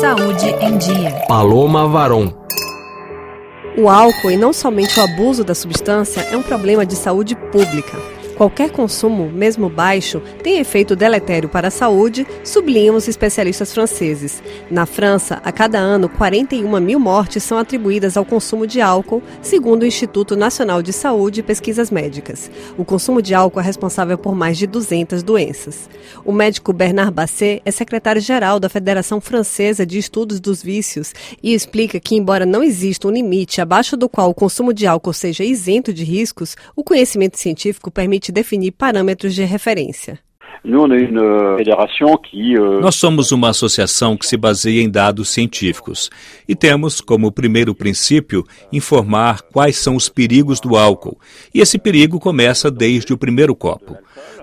Saúde em Dia. Paloma Varon. O álcool e não somente o abuso da substância é um problema de saúde pública. Qualquer consumo, mesmo baixo, tem efeito deletério para a saúde, sublinham os especialistas franceses. Na França, a cada ano, 41 mil mortes são atribuídas ao consumo de álcool, segundo o Instituto Nacional de Saúde e Pesquisas Médicas. O consumo de álcool é responsável por mais de 200 doenças. O médico Bernard Basset é secretário-geral da Federação Francesa de Estudos dos Vícios e explica que, embora não exista um limite abaixo do qual o consumo de álcool seja isento de riscos, o conhecimento científico permite definir parâmetros de referência. Nós somos uma associação que se baseia em dados científicos e temos como primeiro princípio informar quais são os perigos do álcool. E esse perigo começa desde o primeiro copo.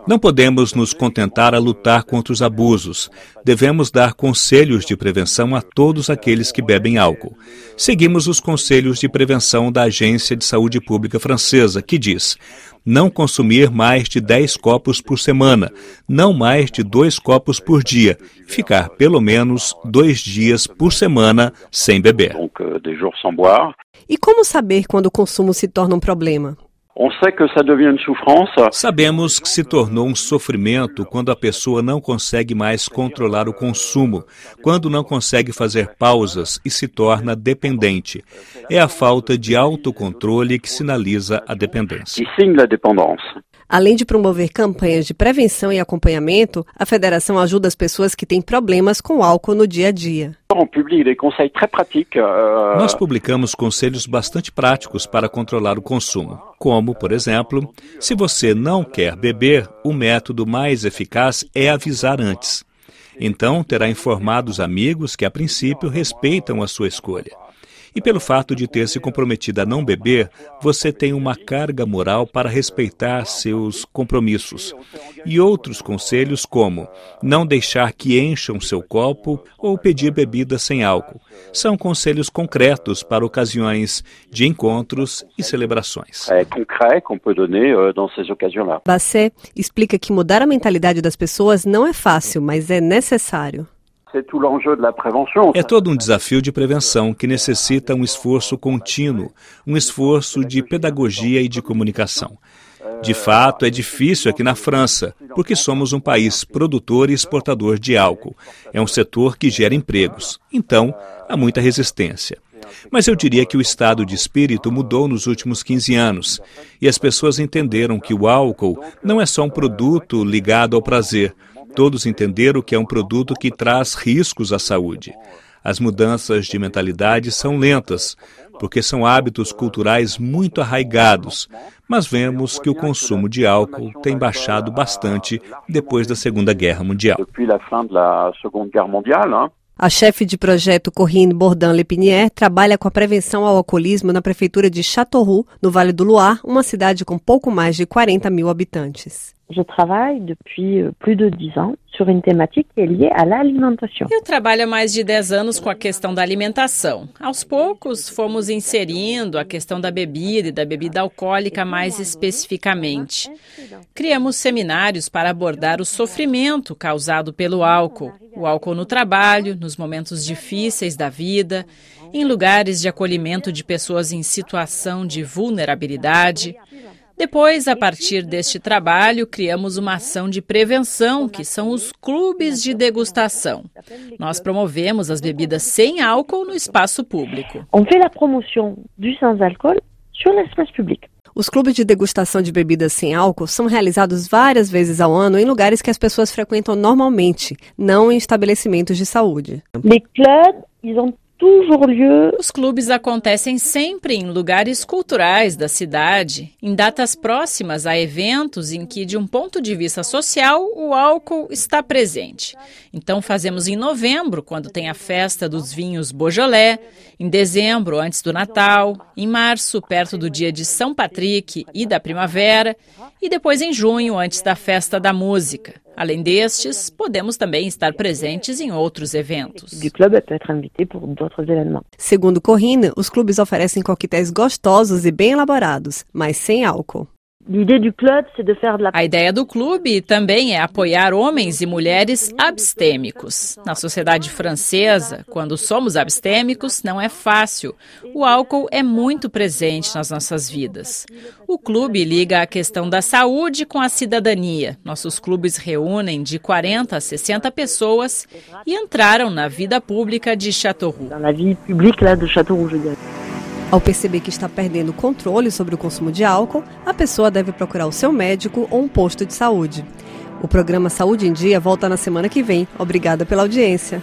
Não podemos nos contentar a lutar contra os abusos. Devemos dar conselhos de prevenção a todos aqueles que bebem álcool. Seguimos os conselhos de prevenção da Agência de Saúde Pública Francesa, que diz: não consumir mais de 10 copos por semana, não mais de dois copos por dia, ficar pelo menos dois dias por semana sem beber. Euh, e como saber quando o consumo se torna um problema? Sabemos que se tornou um sofrimento quando a pessoa não consegue mais controlar o consumo, quando não consegue fazer pausas e se torna dependente. É a falta de autocontrole que sinaliza a dependência. Além de promover campanhas de prevenção e acompanhamento, a federação ajuda as pessoas que têm problemas com álcool no dia a dia. Euh, Nós publicamos conselhos bastante práticos para controlar o consumo, como, por exemplo, se você não quer beber, o método mais eficaz é avisar antes. Então, terá informado os amigos que, a princípio, respeitam a sua escolha. E pelo fato de ter se comprometido a não beber, você tem uma carga moral para respeitar seus compromissos. E outros conselhos, como não deixar que encham seu copo ou pedir bebida sem álcool, são conselhos concretos para ocasiões de encontros e celebrações. É concreto donner euh, dans ces occasions-là. Basset explica que mudar a mentalidade das pessoas não é fácil, mas é necessário. É todo um desafio de prevenção que necessita um esforço contínuo, um esforço de pedagogia e de comunicação. De fato, é difícil aqui na França, porque somos um país produtor e exportador de álcool. É um setor que gera empregos. Então, há muita resistência. Mas eu diria que o estado de espírito mudou nos últimos 15 anos e as pessoas entenderam que o álcool não é só um produto ligado ao prazer, Todos entenderam que é um produto que traz riscos à saúde. As mudanças de mentalidade são lentas, porque são hábitos culturais muito arraigados, mas vemos que o consumo de álcool tem baixado bastante depois da Segunda Guerra Mundial. A chefe de projeto Corinne Bourdin-Lepinière trabalha com a prevenção ao alcoolismo na prefeitura de Châteauroux, no Vale do Loire, uma cidade com pouco mais de 40 mil habitantes. Je travaille depuis euh, plus de 10 ans sur une thématique qui est liée à l'alimentation. Eu trabalho há mais de 10 anos com a questão da alimentação. Aos poucos, fomos inserindo a questão da bebida e da bebida alcoólica mais especificamente. Criamos seminários para abordar o sofrimento causado pelo álcool, o álcool no trabalho, nos momentos difíceis da vida, em lugares de acolhimento de pessoas em situação de vulnerabilidade. Depois, a partir deste trabalho, criamos uma ação de prevenção, que são os clubes de degustação. Nós promovemos as bebidas sem álcool no espaço público. On fait la promotion du sans alcool sur l'espace public. Os clubes de degustação de bebidas sem álcool são realizados várias vezes ao ano em lugares que as pessoas frequentam normalmente, não em estabelecimentos de saúde. Les clubs, ils ont os clubes acontecem sempre em lugares culturais da cidade, em datas próximas a eventos em que, de um ponto de vista social, o álcool está presente. Então, fazemos em novembro, quando tem a festa dos vinhos Beaujolais, em dezembro, antes do Natal, em março, perto do dia de São Patrick e da primavera, e depois em junho, antes da festa da música. Além destes, podemos também estar presentes em outros eventos. Segundo Corrina, os clubes oferecem coquetéis gostosos e bem elaborados, mas sem álcool. A ideia do clube também é apoiar homens e mulheres abstêmicos. Na sociedade francesa, quando somos abstêmicos, não é fácil. O álcool é muito presente nas nossas vidas. O clube liga a questão da saúde com a cidadania. Nossos clubes reúnem de 40 a 60 pessoas e entraram na vida pública de Châteauroux. Na vida pública de Châteauroux, je dirais. Ao perceber que está perdendo o controle sobre o consumo de álcool, a pessoa deve procurar o seu médico ou um posto de saúde. O programa Saúde em Dia volta na semana que vem. Obrigada pela audiência.